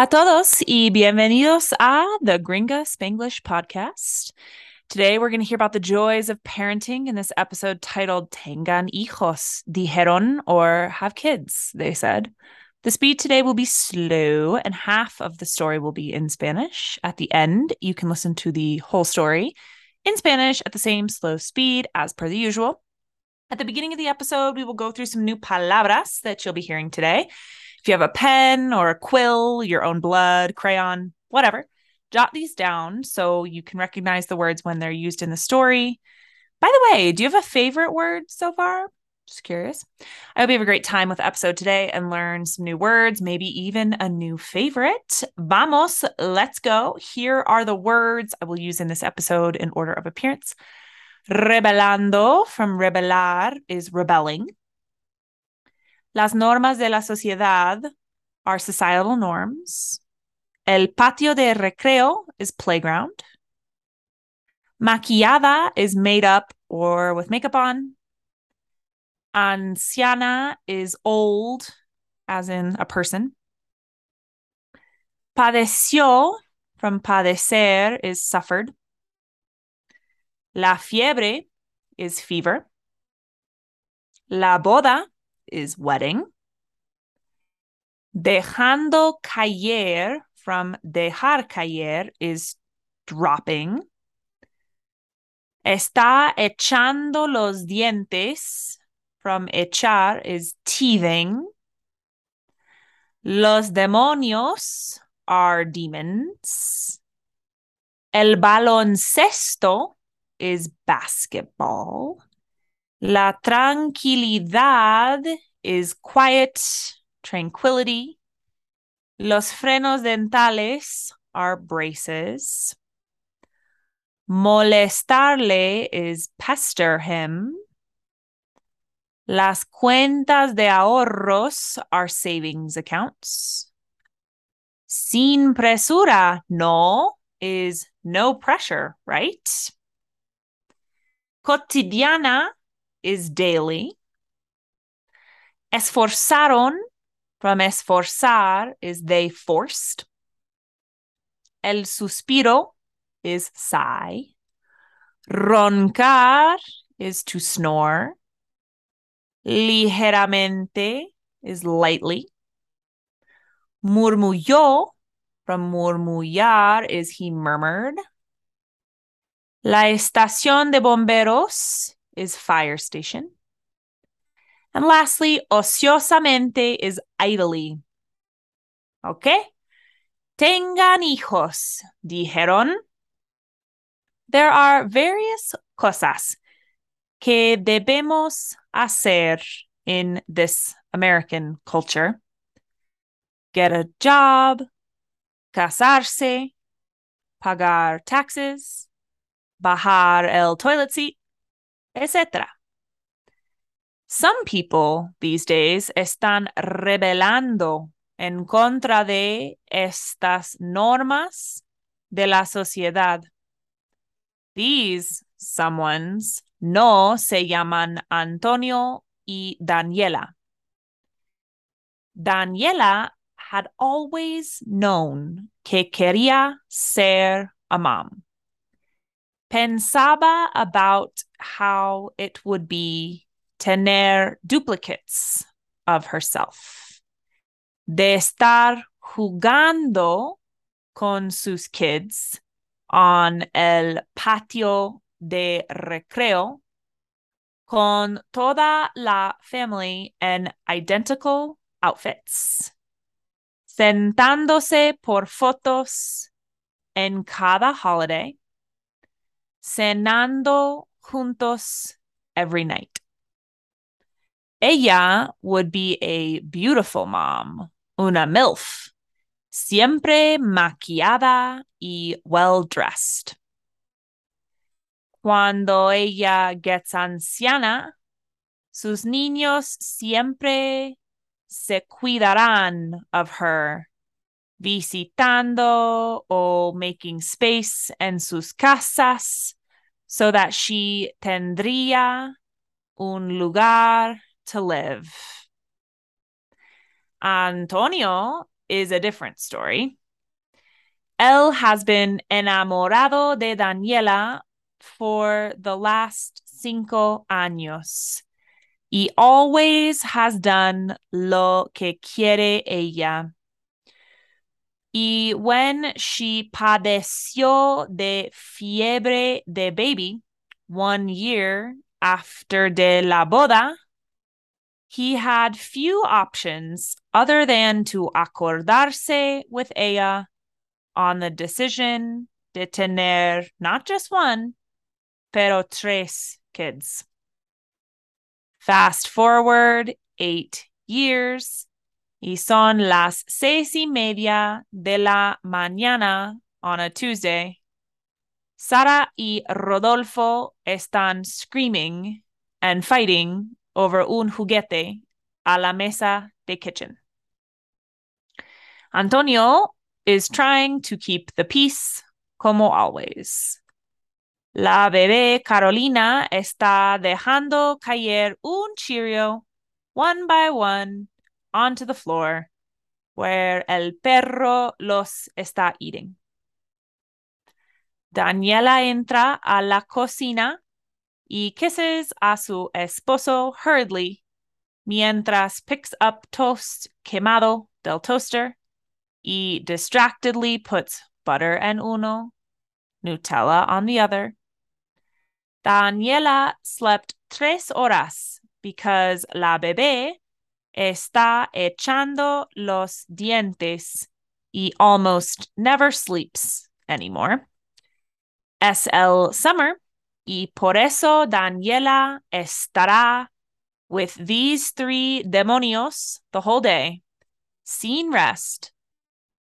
A todos y bienvenidos a the Gringa Spanglish podcast. Today we're going to hear about the joys of parenting in this episode titled Tengan hijos, dijeron, or have kids, they said. The speed today will be slow, and half of the story will be in Spanish. At the end, you can listen to the whole story in Spanish at the same slow speed as per the usual. At the beginning of the episode, we will go through some new palabras that you'll be hearing today. If you have a pen or a quill, your own blood, crayon, whatever, jot these down so you can recognize the words when they're used in the story. By the way, do you have a favorite word so far? Just curious. I hope you have a great time with the episode today and learn some new words, maybe even a new favorite. Vamos, let's go. Here are the words I will use in this episode in order of appearance. Rebelando from rebelar is rebelling. Las normas de la sociedad are societal norms. El patio de recreo is playground. Maquillada is made up or with makeup on. Anciana is old, as in a person. Padeció from padecer is suffered. La fiebre is fever. La boda is wedding. Dejando caer from dejar caer is dropping. Está echando los dientes from echar is teething. Los demonios are demons. El baloncesto is basketball. La tranquilidad is quiet, tranquility. Los frenos dentales are braces. Molestarle is pester him. Las cuentas de ahorros are savings accounts. Sin presura, no, is no pressure, right? Cotidiana is daily. Esforzaron from esforzar is they forced. El suspiro is sigh. Roncar is to snore. Ligeramente is lightly. Murmulló from murmullar is he murmured. La estación de bomberos is fire station. And lastly, ociosamente is idly. Okay? Tengan hijos, dijeron. There are various cosas que debemos hacer in this American culture. Get a job, casarse, pagar taxes, bajar el toilet seat, etc. Some people these days están rebelando en contra de estas normas de la sociedad. These someones no se llaman Antonio y Daniela. Daniela had always known que quería ser a mom. Pensaba about how it would be tener duplicates of herself, de estar jugando con sus kids on el patio de recreo con toda la family in identical outfits, sentándose por fotos en cada holiday, cenando juntos every night. Ella would be a beautiful mom, una MILF, siempre maquillada y well dressed. Cuando ella gets anciana, sus niños siempre se cuidarán of her, visitando o making space en sus casas so that she tendría un lugar to live. Antonio is a different story. Él has been enamorado de Daniela for the last cinco años He always has done lo que quiere ella. Y when she padeció de fiebre de baby one year after de la boda, he had few options other than to acordarse with ella on the decision de tener not just one, pero tres kids. Fast forward eight years, y son las seis y media de la mañana on a Tuesday. Sara y Rodolfo están screaming and fighting over un juguete a la mesa de kitchen. Antonio is trying to keep the peace, como always. La bebé Carolina está dejando caer un Cheerio one by one onto the floor where el perro los está eating. Daniela entra a la cocina y kisses a su esposo hurriedly mientras picks up toast quemado del toaster y distractedly puts butter en uno, Nutella on the other. Daniela slept tres horas because la bebé está echando los dientes y almost never sleeps anymore. Es el summer y por eso Daniela estará with these three demonios the whole day, sin rest,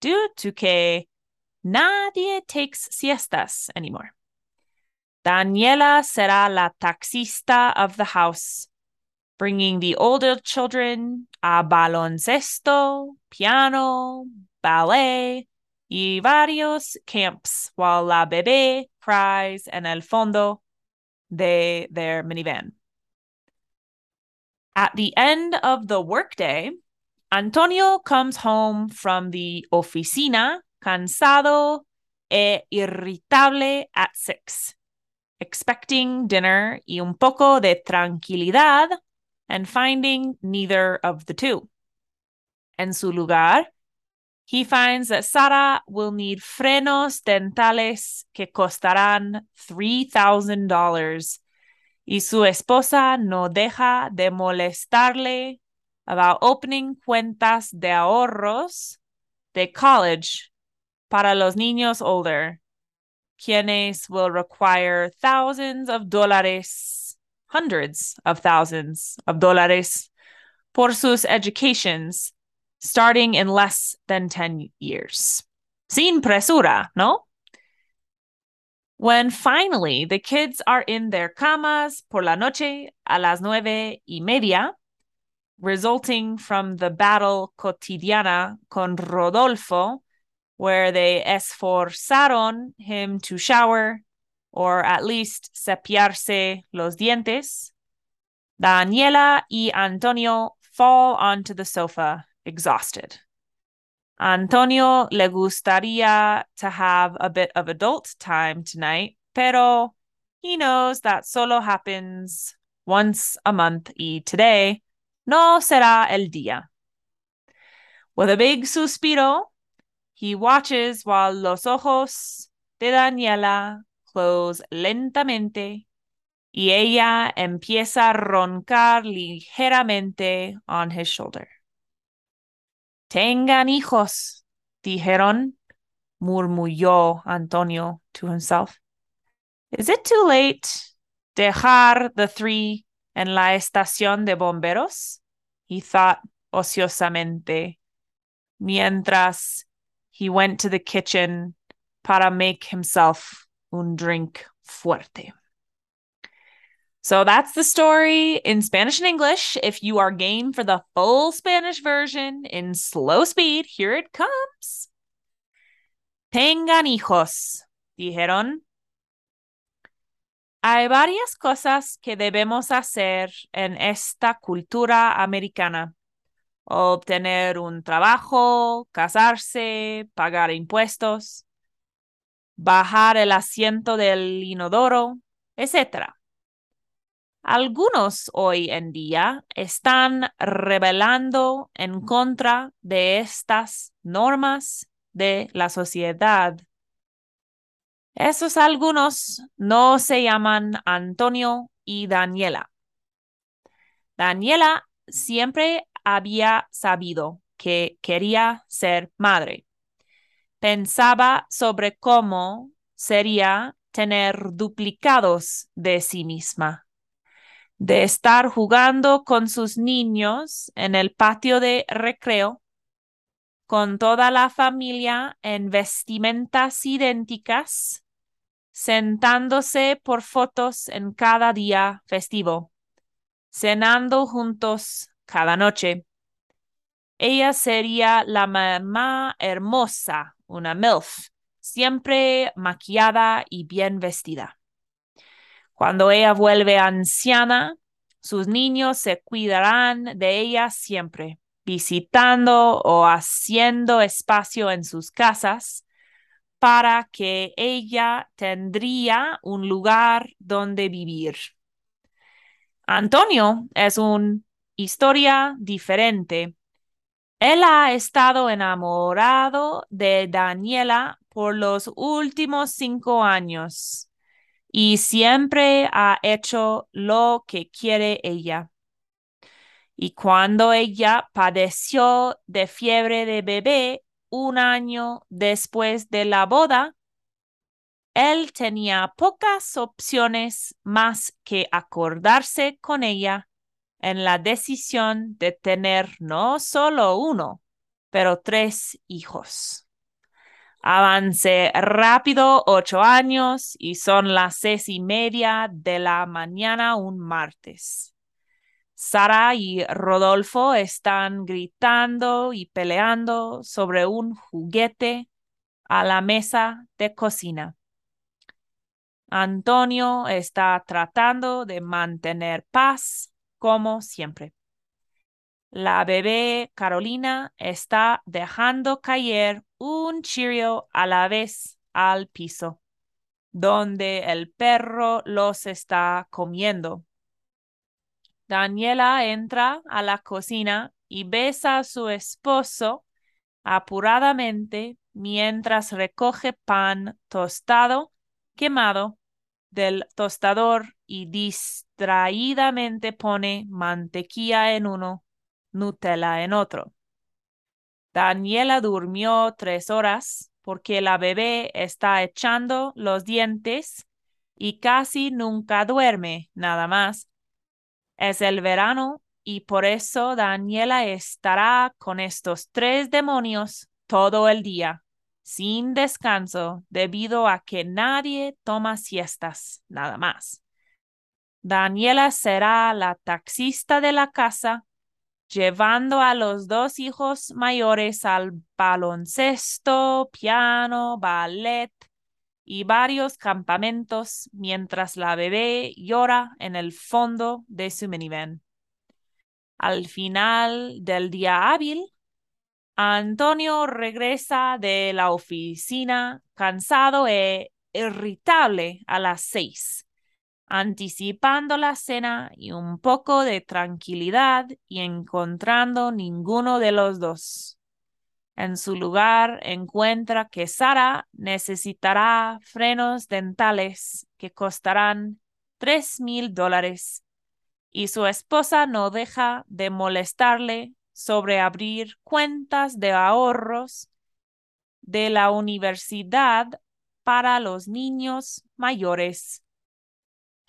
due to que nadie takes siestas anymore. Daniela será la taxista of the house, bringing the older children a baloncesto, piano, ballet, y varios camps while la bebé cries en el fondo de their minivan. At the end of the workday, Antonio comes home from the oficina cansado e irritable at six, expecting dinner y un poco de tranquilidad and finding neither of the two. En su lugar, he finds that Sara will need frenos dentales que costarán $3,000 y su esposa no deja de molestarle about opening cuentas de ahorros de college para los niños older, quienes will require thousands of dólares, hundreds of thousands of dólares por sus educations starting in less than 10 years. Sin presura, no? When finally the kids are in their camas por la noche a las nueve y media, resulting from the battle cotidiana con Rodolfo, where they esforzaron him to shower or at least cepillarse los dientes, Daniela y Antonio fall onto the sofa exhausted. Antonio le gustaría to have a bit of adult time tonight, pero he knows that solo happens once a month y today no será el día. With a big suspiro, he watches while los ojos de Daniela close lentamente y ella empieza a roncar ligeramente on his shoulder. Tengan hijos, dijeron, murmuró Antonio to himself. Is it too late? Dejar the three en la estación de bomberos? He thought ociosamente, mientras he went to the kitchen para make himself un drink fuerte. So that's the story in Spanish and English. If you are game for the full Spanish version in slow speed, here it comes. Tengan hijos, dijeron. Hay varias cosas que debemos hacer en esta cultura americana. obtener un trabajo, casarse, pagar impuestos, bajar el asiento del inodoro, etc. Algunos hoy en día están rebelando en contra de estas normas de la sociedad. Esos algunos no se llaman Antonio y Daniela. Daniela siempre había sabido que quería ser madre. Pensaba sobre cómo sería tener duplicados de sí misma, de estar jugando con sus niños en el patio de recreo, con toda la familia en vestimentas idénticas, sentándose por fotos en cada día festivo, cenando juntos cada noche. Ella sería la mamá hermosa, una MILF, siempre maquillada y bien vestida. Cuando ella vuelve anciana, sus niños se cuidarán de ella siempre, visitando o haciendo espacio en sus casas para que ella tendría un lugar donde vivir. Antonio es una historia diferente. Él ha estado enamorado de Daniela por los últimos cinco años y siempre ha hecho lo que quiere ella. Y cuando ella padeció de fiebre de bebé un año después de la boda, él tenía pocas opciones más que acordarse con ella en la decisión de tener no solo uno, pero tres hijos. Avancé rápido ocho años y son las seis y media de la mañana un martes. Sara y Rodolfo están gritando y peleando sobre un juguete a la mesa de cocina. Antonio está tratando de mantener paz como siempre. La bebé Carolina está dejando caer un Cheerio a la vez al piso, donde el perro los está comiendo. Daniela entra a la cocina y besa a su esposo apuradamente mientras recoge pan tostado quemado del tostador y distraídamente pone mantequilla en uno, Nutella en otro. Daniela durmió tres horas porque la bebé está echando los dientes y casi nunca duerme, nada más. Es el verano y por eso Daniela estará con estos tres demonios todo el día sin descanso debido a que nadie toma siestas, nada más. Daniela será la taxista de la casa, llevando a los dos hijos mayores al baloncesto, piano, ballet y varios campamentos mientras la bebé llora en el fondo de su minivan. Al final del día hábil, Antonio regresa de la oficina cansado e irritable a las seis, anticipando la cena y un poco de tranquilidad y encontrando ninguno de los dos. En su lugar encuentra que Sara necesitará frenos dentales que costarán tres mil dólares y su esposa no deja de molestarle sobre abrir cuentas de ahorros de la universidad para los niños mayores,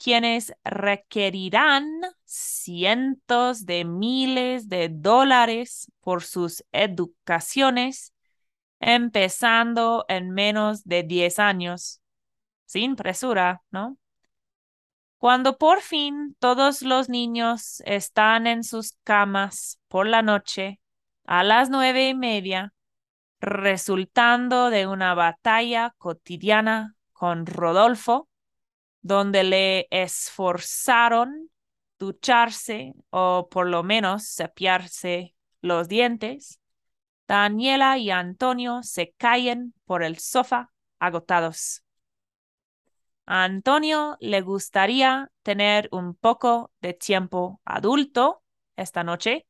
quienes requerirán cientos de miles de dólares por sus educaciones, empezando en menos de 10 años. Sin presura, ¿no? Cuando por fin todos los niños están en sus camas por la noche, a las nueve y media, resultando de una batalla cotidiana con Rodolfo, donde le esforzaron ducharse o por lo menos cepillarse los dientes, Daniela y Antonio se caen por el sofá agotados. A Antonio le gustaría tener un poco de tiempo adulto esta noche,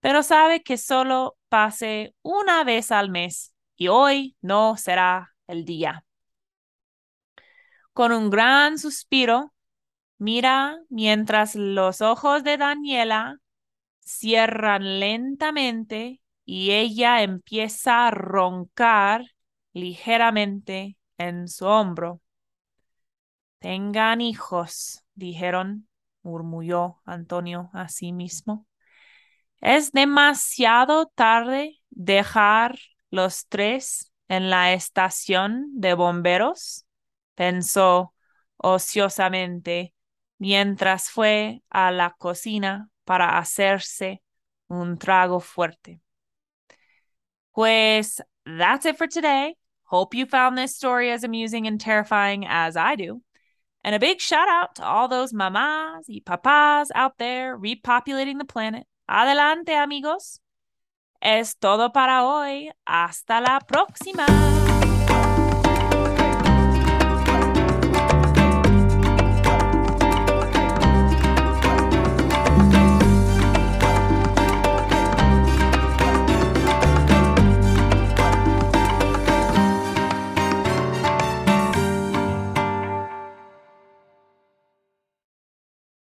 pero sabe que solo pase una vez al mes y hoy no será el día. Con un gran suspiro, mira mientras los ojos de Daniela cierran lentamente y ella empieza a roncar ligeramente en su hombro. Tengan hijos, dijeron, murmulló Antonio a sí mismo. Es demasiado tarde dejar los tres en la estación de bomberos, pensó ociosamente mientras fue a la cocina para hacerse un trago fuerte. Pues that's it for today. Hope you found this story as amusing and terrifying as I do. And a big shout out to all those mamás y papás out there repopulating the planet. Adelante, amigos. Es todo para hoy. Hasta la próxima.